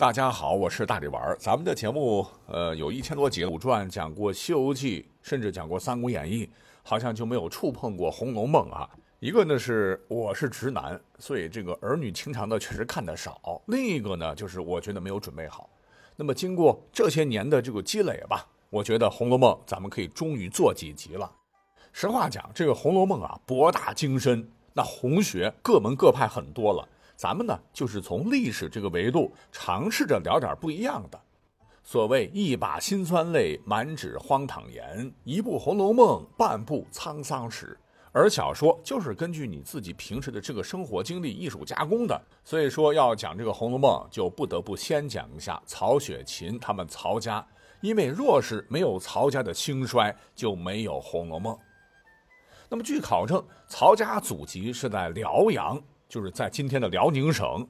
大家好，我是大力丸。咱们的节目，呃，有一千多集了，古传讲过《西游记》，甚至讲过《三国演义》，好像就没有触碰过《红楼梦》啊。一个呢是我是直男，所以这个儿女情长的确实看得少；另一个呢就是我觉得没有准备好。那么经过这些年的这个积累吧，我觉得《红楼梦》咱们可以终于做几集了。实话讲，这个《红楼梦》啊，博大精深，那红学各门各派很多了。咱们呢，就是从历史这个维度尝试着聊点不一样的。所谓一把辛酸泪，满纸荒唐言；一部《红楼梦》，半部沧桑史。而小说就是根据你自己平时的这个生活经历艺术加工的，所以说要讲这个《红楼梦》，就不得不先讲一下曹雪芹他们曹家，因为若是没有曹家的兴衰，就没有《红楼梦》。那么据考证，曹家祖籍是在辽阳，就是在今天的辽宁省，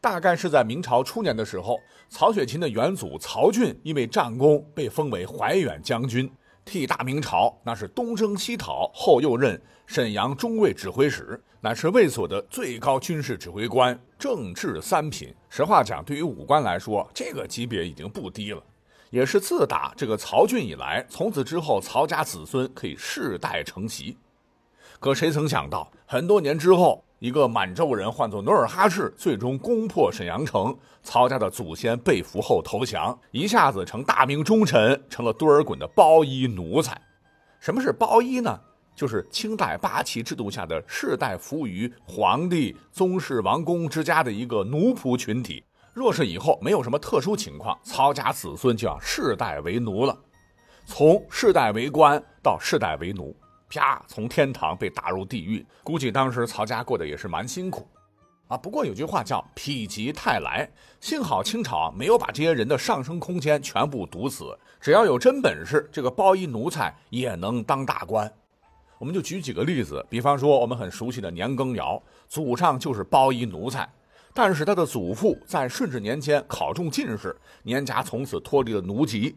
大概是在明朝初年的时候，曹雪芹的元祖曹俊因为战功被封为怀远将军。替大明朝那是东征西讨，后又任沈阳中卫指挥使，乃是卫所的最高军事指挥官，政治三品。实话讲，对于武官来说，这个级别已经不低了。也是自打这个曹俊以来，从此之后，曹家子孙可以世代承袭。可谁曾想到，很多年之后。一个满洲人唤作努尔哈赤，最终攻破沈阳城。曹家的祖先被俘后投降，一下子成大明忠臣，成了多尔衮的包衣奴才。什么是包衣呢？就是清代八旗制度下的世代服务于皇帝、宗室、王公之家的一个奴仆群体。若是以后没有什么特殊情况，曹家子孙就要世代为奴了，从世代为官到世代为奴。啪！从天堂被打入地狱，估计当时曹家过得也是蛮辛苦，啊。不过有句话叫“否极泰来”，幸好清朝没有把这些人的上升空间全部堵死。只要有真本事，这个包衣奴才也能当大官。我们就举几个例子，比方说我们很熟悉的年羹尧，祖上就是包衣奴才，但是他的祖父在顺治年间考中进士，年家从此脱离了奴籍。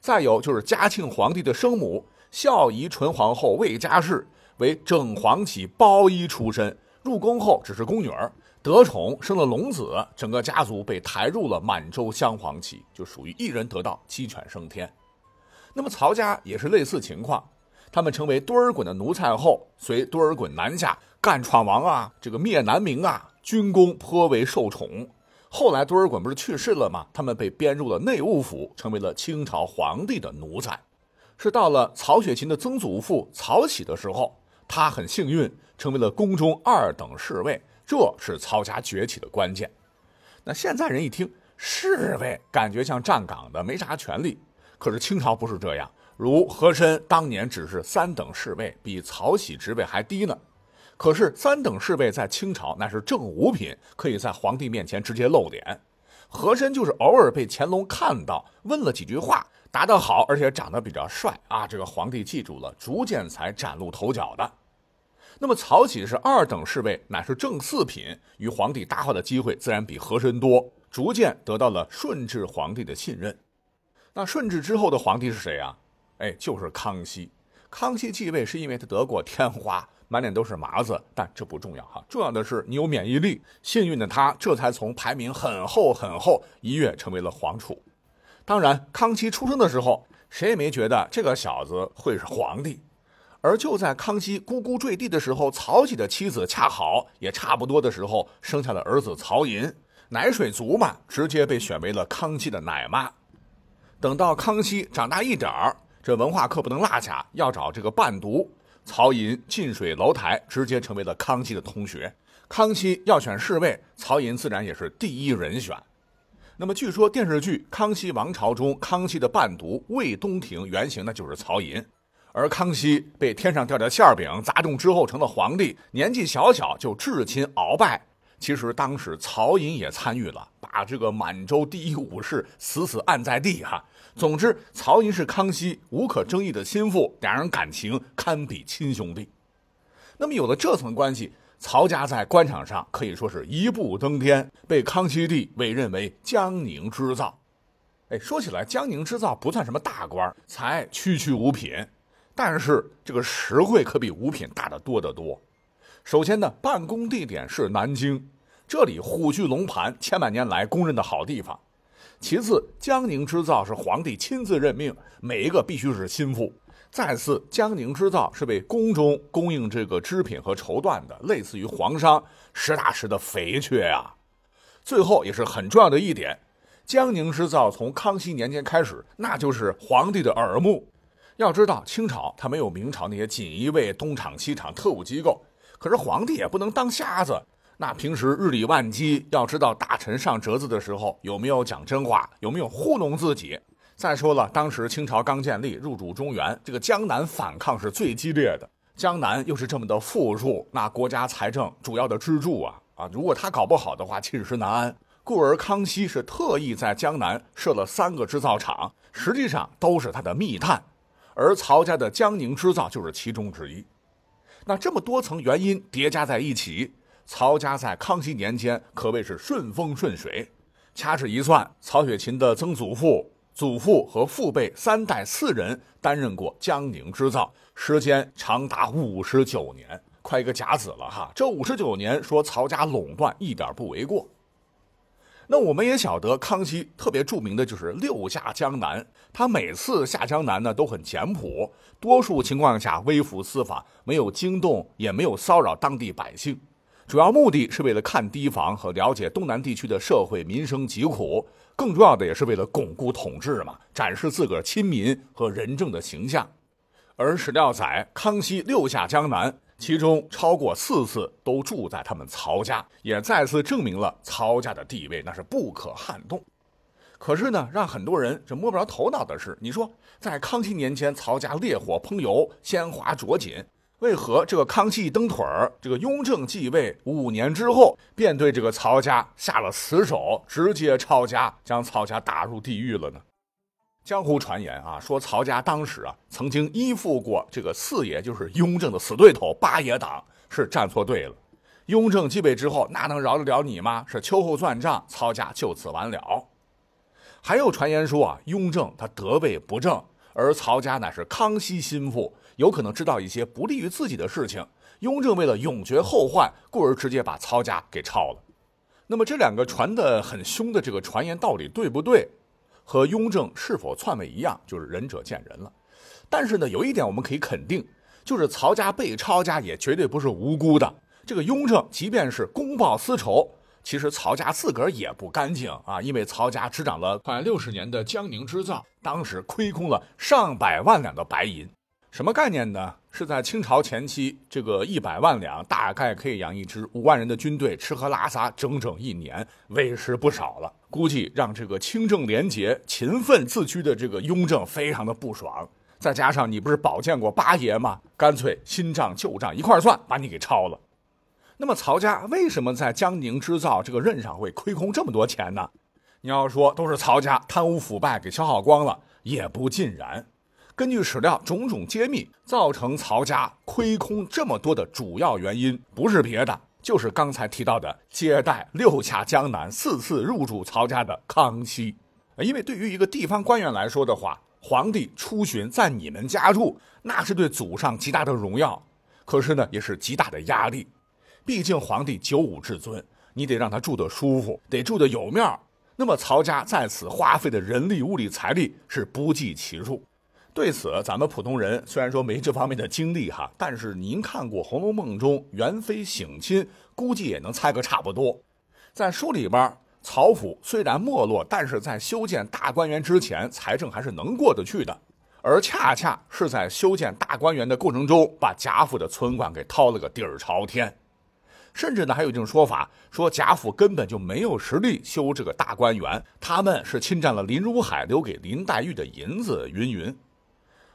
再有就是嘉庆皇帝的生母。孝仪纯皇后魏佳氏为正黄旗包衣出身，入宫后只是宫女儿，得宠生了龙子，整个家族被抬入了满洲镶黄旗，就属于一人得道鸡犬升天。那么曹家也是类似情况，他们成为多尔衮的奴才后，随多尔衮南下干闯王啊，这个灭南明啊，军功颇为受宠。后来多尔衮不是去世了吗？他们被编入了内务府，成为了清朝皇帝的奴才。是到了曹雪芹的曾祖父曹玺的时候，他很幸运成为了宫中二等侍卫，这是曹家崛起的关键。那现在人一听侍卫，感觉像站岗的，没啥权利。可是清朝不是这样，如和珅当年只是三等侍卫，比曹玺职位还低呢。可是三等侍卫在清朝那是正五品，可以在皇帝面前直接露脸。和珅就是偶尔被乾隆看到，问了几句话。答得好，而且长得比较帅啊！这个皇帝记住了，逐渐才崭露头角的。那么曹玺是二等侍卫，乃是正四品，与皇帝搭话的机会自然比和珅多，逐渐得到了顺治皇帝的信任。那顺治之后的皇帝是谁啊？哎，就是康熙。康熙继位是因为他得过天花，满脸都是麻子，但这不重要哈，重要的是你有免疫力。幸运的他，这才从排名很后很后一跃成为了皇储。当然，康熙出生的时候，谁也没觉得这个小子会是皇帝。而就在康熙咕咕坠地的时候，曹玺的妻子恰好也差不多的时候生下了儿子曹寅，奶水足嘛，直接被选为了康熙的奶妈。等到康熙长大一点儿，这文化课不能落下，要找这个伴读。曹寅近水楼台，直接成为了康熙的同学。康熙要选侍卫，曹寅自然也是第一人选。那么据说电视剧《康熙王朝》中，康熙的伴读魏东亭原型呢就是曹寅，而康熙被天上掉的馅饼砸中之后成了皇帝，年纪小小就至亲鳌拜。其实当时曹寅也参与了，把这个满洲第一武士死死按在地哈。总之，曹寅是康熙无可争议的心腹，两人感情堪比亲兄弟。那么有了这层关系。曹家在官场上可以说是一步登天，被康熙帝委任为江宁织造。哎，说起来，江宁织造不算什么大官，才区区五品，但是这个实惠可比五品大得多得多。首先呢，办公地点是南京，这里虎踞龙盘，千百年来公认的好地方。其次，江宁织造是皇帝亲自任命，每一个必须是心腹。再次，江宁织造是为宫中供应这个织品和绸缎的，类似于皇商，实打实的肥缺啊。最后也是很重要的一点，江宁织造从康熙年间开始，那就是皇帝的耳目。要知道，清朝它没有明朝那些锦衣卫、东厂西厂特务机构，可是皇帝也不能当瞎子。那平时日理万机，要知道大臣上折子的时候有没有讲真话，有没有糊弄自己。再说了，当时清朝刚建立，入主中原，这个江南反抗是最激烈的。江南又是这么的富庶，那国家财政主要的支柱啊啊！如果他搞不好的话，寝食难安。故而康熙是特意在江南设了三个制造厂，实际上都是他的密探，而曹家的江宁织造就是其中之一。那这么多层原因叠加在一起。曹家在康熙年间可谓是顺风顺水，掐指一算，曹雪芹的曾祖父、祖父和父辈三代四人担任过江宁织造，时间长达五十九年，快一个甲子了哈。这五十九年说曹家垄断一点不为过。那我们也晓得，康熙特别著名的就是六下江南，他每次下江南呢都很简朴，多数情况下微服私访，没有惊动，也没有骚扰当地百姓。主要目的是为了看堤防和了解东南地区的社会民生疾苦，更重要的也是为了巩固统治嘛，展示自个儿亲民和仁政的形象。而史料载，康熙六下江南，其中超过四次都住在他们曹家，也再次证明了曹家的地位那是不可撼动。可是呢，让很多人这摸不着头脑的是，你说在康熙年间，曹家烈火烹油，鲜花着锦。为何这个康熙一蹬腿儿，这个雍正继位五年之后，便对这个曹家下了死手，直接抄家，将曹家打入地狱了呢？江湖传言啊，说曹家当时啊，曾经依附过这个四爷，就是雍正的死对头八爷党，是站错队了。雍正继位之后，那能饶得了你吗？是秋后算账，曹家就此完了。还有传言说啊，雍正他得位不正，而曹家乃是康熙心腹。有可能知道一些不利于自己的事情，雍正为了永绝后患，故而直接把曹家给抄了。那么这两个传得很凶的这个传言到底对不对？和雍正是否篡位一样，就是仁者见仁了。但是呢，有一点我们可以肯定，就是曹家被抄家也绝对不是无辜的。这个雍正即便是公报私仇，其实曹家自个儿也不干净啊，因为曹家执掌了快六十年的江宁织造，当时亏空了上百万两的白银。什么概念呢？是在清朝前期，这个一百万两大概可以养一支五万人的军队，吃喝拉撒整整一年，委实不少了。估计让这个清正廉洁、勤奋自居的这个雍正非常的不爽。再加上你不是保荐过八爷吗？干脆新账旧账一块算，把你给抄了。那么曹家为什么在江宁织造这个任上会亏空这么多钱呢？你要说都是曹家贪污腐败给消耗光了，也不尽然。根据史料种种揭秘，造成曹家亏空这么多的主要原因，不是别的，就是刚才提到的接待六下江南、四次入主曹家的康熙。因为对于一个地方官员来说的话，皇帝出巡在你们家住，那是对祖上极大的荣耀，可是呢，也是极大的压力。毕竟皇帝九五至尊，你得让他住得舒服，得住得有面儿。那么曹家在此花费的人力、物力、财力是不计其数。对此，咱们普通人虽然说没这方面的经历哈，但是您看过《红楼梦》中元妃省亲，估计也能猜个差不多。在书里边，曹府虽然没落，但是在修建大观园之前，财政还是能过得去的。而恰恰是在修建大观园的过程中，把贾府的存款给掏了个底儿朝天。甚至呢，还有一种说法，说贾府根本就没有实力修这个大观园，他们是侵占了林如海留给林黛玉的银子，云云。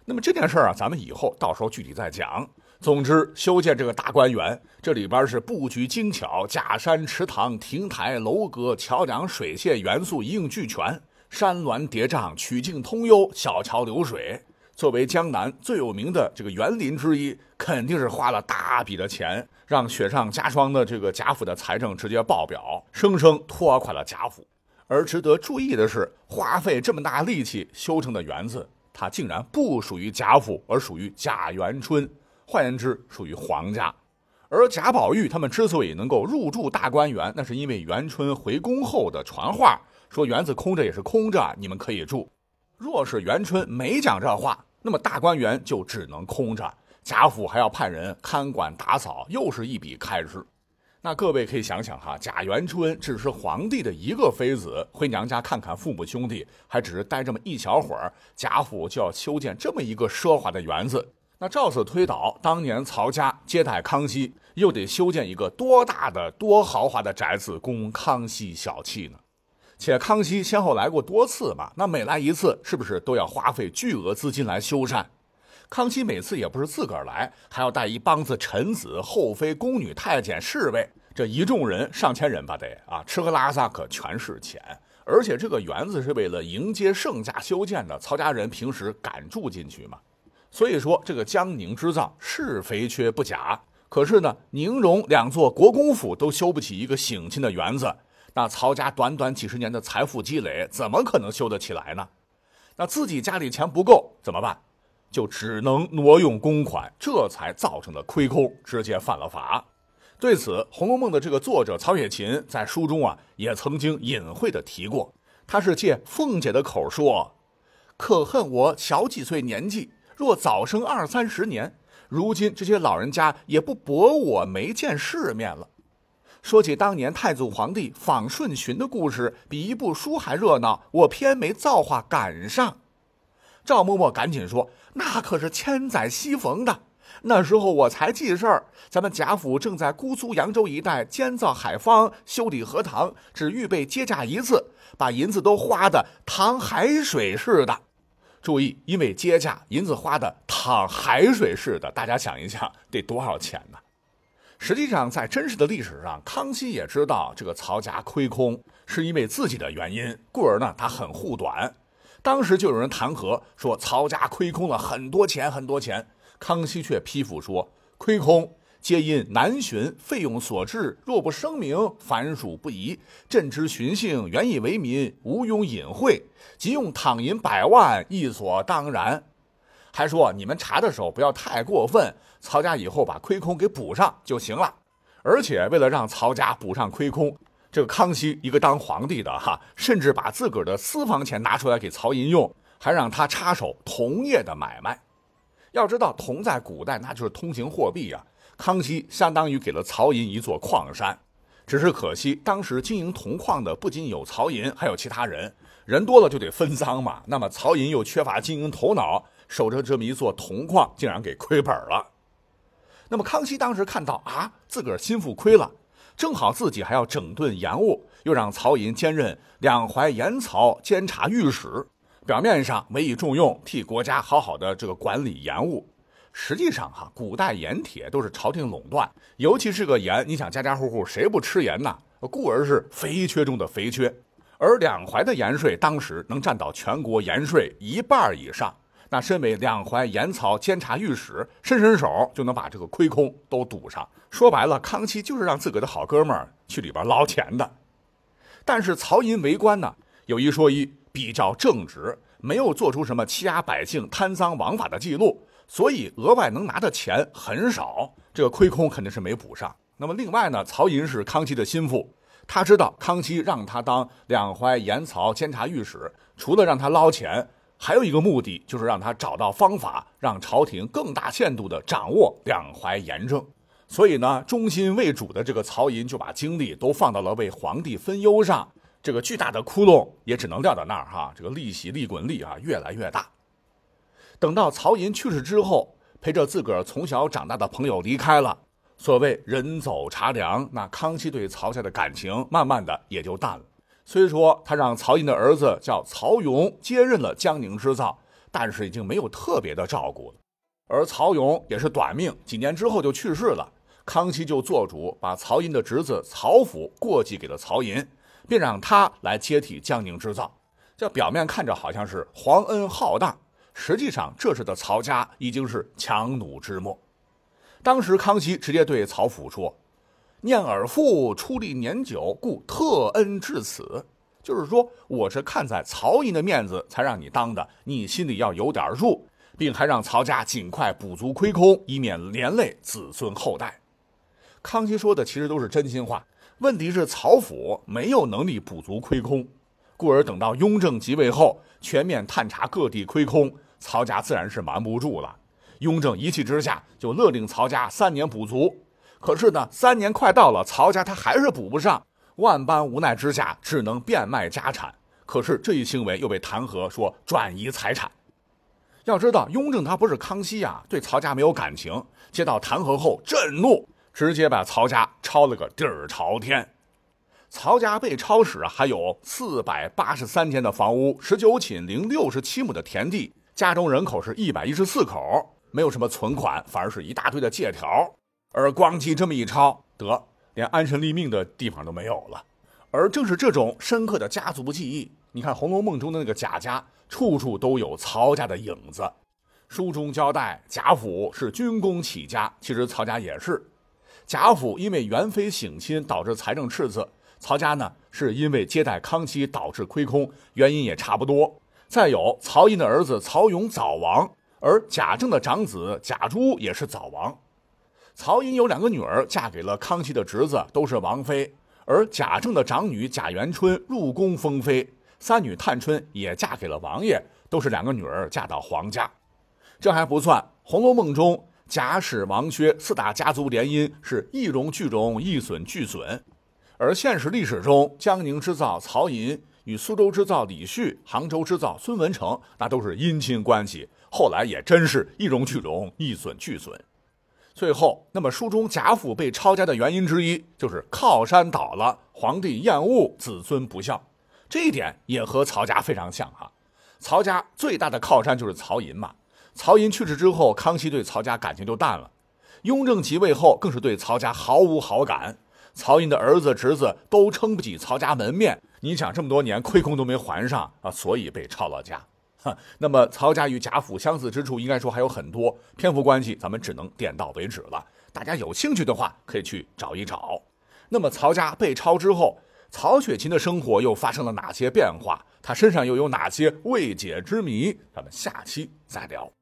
那么这件事儿啊，咱们以后到时候具体再讲。总之，修建这个大观园，这里边是布局精巧，假山、池塘、亭台、楼阁、桥梁、水榭元素一应俱全，山峦叠嶂，曲径通幽，小桥流水。作为江南最有名的这个园林之一，肯定是花了大笔的钱，让雪上加霜的这个贾府的财政直接爆表，生生拖垮了贾府。而值得注意的是，花费这么大力气修成的园子。他竟然不属于贾府，而属于贾元春，换言之，属于皇家。而贾宝玉他们之所以能够入住大观园，那是因为元春回宫后的传话，说园子空着也是空着，你们可以住。若是元春没讲这话，那么大观园就只能空着，贾府还要派人看管打扫，又是一笔开支。那各位可以想想哈，贾元春只是皇帝的一个妃子，回娘家看看父母兄弟，还只是待这么一小会儿，贾府就要修建这么一个奢华的园子。那照此推导，当年曹家接待康熙。又得修建一个多大的、多豪华的宅子供康熙小憩呢？且康熙先后来过多次嘛，那每来一次，是不是都要花费巨额资金来修缮？康熙每次也不是自个儿来，还要带一帮子臣子、后妃、宫女、太监、侍卫，这一众人上千人吧得啊，吃喝拉撒可全是钱。而且这个园子是为了迎接圣驾修建的，曹家人平时敢住进去吗？所以说，这个江宁织造是肥缺不假。可是呢，宁荣两座国公府都修不起一个省亲的园子，那曹家短短几十年的财富积累，怎么可能修得起来呢？那自己家里钱不够怎么办？就只能挪用公款，这才造成的亏空，直接犯了法。对此，《红楼梦》的这个作者曹雪芹在书中啊，也曾经隐晦的提过，他是借凤姐的口说：“可恨我小几岁年纪，若早生二三十年。”如今这些老人家也不驳我没见世面了。说起当年太祖皇帝访顺巡的故事，比一部书还热闹，我偏没造化赶上。赵嬷嬷赶紧说：“那可是千载西逢的，那时候我才记事儿，咱们贾府正在姑苏扬州一带建造海坊，修理荷塘，只预备接驾一次，把银子都花的淌海水似的。”注意，因为接驾银子花的淌海水似的，大家想一想，得多少钱呢？实际上，在真实的历史上，康熙也知道这个曹家亏空是因为自己的原因，故而呢，他很护短。当时就有人弹劾说曹家亏空了很多钱，很多钱。康熙却批复说亏空。皆因南巡费用所致，若不声明，凡属不宜。朕之巡幸，原以为民，无庸隐晦，即用躺银百万，亦所当然。还说你们查的时候不要太过分，曹家以后把亏空给补上就行了。而且为了让曹家补上亏空，这个康熙一个当皇帝的哈，甚至把自个儿的私房钱拿出来给曹寅用，还让他插手铜业的买卖。要知道，铜在古代那就是通行货币呀。康熙相当于给了曹寅一座矿山，只是可惜当时经营铜矿的不仅有曹寅，还有其他人，人多了就得分赃嘛。那么曹寅又缺乏经营头脑，守着这么一座铜矿，竟然给亏本了。那么康熙当时看到啊，自个儿心腹亏了，正好自己还要整顿盐务，又让曹寅兼任两淮盐曹监察御史，表面上委以重用，替国家好好的这个管理盐务。实际上，哈，古代盐铁都是朝廷垄断，尤其是个盐，你想家家户户谁不吃盐呢？故而是肥缺中的肥缺。而两淮的盐税当时能占到全国盐税一半以上，那身为两淮盐曹监察御史，伸伸手就能把这个亏空都堵上。说白了，康熙就是让自个的好哥们儿去里边捞钱的。但是曹寅为官呢，有一说一，比较正直，没有做出什么欺压百姓、贪赃枉法的记录。所以额外能拿的钱很少，这个亏空肯定是没补上。那么另外呢，曹寅是康熙的心腹，他知道康熙让他当两淮盐曹监察御史，除了让他捞钱，还有一个目的就是让他找到方法，让朝廷更大限度地掌握两淮盐政。所以呢，忠心为主的这个曹寅就把精力都放到了为皇帝分忧上，这个巨大的窟窿也只能撂到那儿哈，这个利息利滚利啊越来越大。等到曹寅去世之后，陪着自个儿从小长大的朋友离开了，所谓人走茶凉，那康熙对曹家的感情慢慢的也就淡了。虽说他让曹寅的儿子叫曹勇接任了江宁织造，但是已经没有特别的照顾了。而曹勇也是短命，几年之后就去世了。康熙就做主把曹寅的侄子曹府过继给了曹寅，并让他来接替江宁织造。这表面看着好像是皇恩浩荡。实际上，这时的曹家已经是强弩之末。当时康熙直接对曹府说：“念尔父出力年久，故特恩至此。”就是说，我是看在曹寅的面子才让你当的，你心里要有点数，并还让曹家尽快补足亏空，以免连累子孙后代。康熙说的其实都是真心话。问题是曹府没有能力补足亏空，故而等到雍正即位后，全面探查各地亏空，曹家自然是瞒不住了。雍正一气之下就勒令曹家三年补足。可是呢，三年快到了，曹家他还是补不上，万般无奈之下，只能变卖家产。可是这一行为又被弹劾说转移财产。要知道，雍正他不是康熙啊，对曹家没有感情。接到弹劾后震怒，直接把曹家抄了个底儿朝天。曹家被抄时啊，还有四百八十三间的房屋，十九顷零六十七亩的田地，家中人口是一百一十四口，没有什么存款，反而是一大堆的借条。而光记这么一抄，得连安身立命的地方都没有了。而正是这种深刻的家族记忆，你看《红楼梦》中的那个贾家。处处都有曹家的影子。书中交代，贾府是军功起家，其实曹家也是。贾府因为元妃省亲导致财政赤字，曹家呢是因为接待康熙导致亏空，原因也差不多。再有，曹寅的儿子曹勇早亡，而贾政的长子贾珠也是早亡。曹寅有两个女儿，嫁给了康熙的侄子，都是王妃，而贾政的长女贾元春入宫封妃。三女探春也嫁给了王爷，都是两个女儿嫁到皇家。这还不算，《红楼梦》中贾史王薛四大家族联姻是一荣俱荣，一损俱损。而现实历史中，江宁织造曹寅与苏州织造李旭、杭州织造孙文成，那都是姻亲关系。后来也真是一荣俱荣，一损俱损。最后，那么书中贾府被抄家的原因之一，就是靠山倒了，皇帝厌恶，子孙不孝。这一点也和曹家非常像哈，曹家最大的靠山就是曹寅嘛。曹寅去世之后，康熙对曹家感情就淡了。雍正即位后，更是对曹家毫无好感。曹寅的儿子侄子都撑不起曹家门面，你想这么多年亏空都没还上啊，所以被抄了家。哈，那么曹家与贾府相似之处，应该说还有很多。篇幅关系，咱们只能点到为止了。大家有兴趣的话，可以去找一找。那么曹家被抄之后。曹雪芹的生活又发生了哪些变化？他身上又有哪些未解之谜？咱们下期再聊。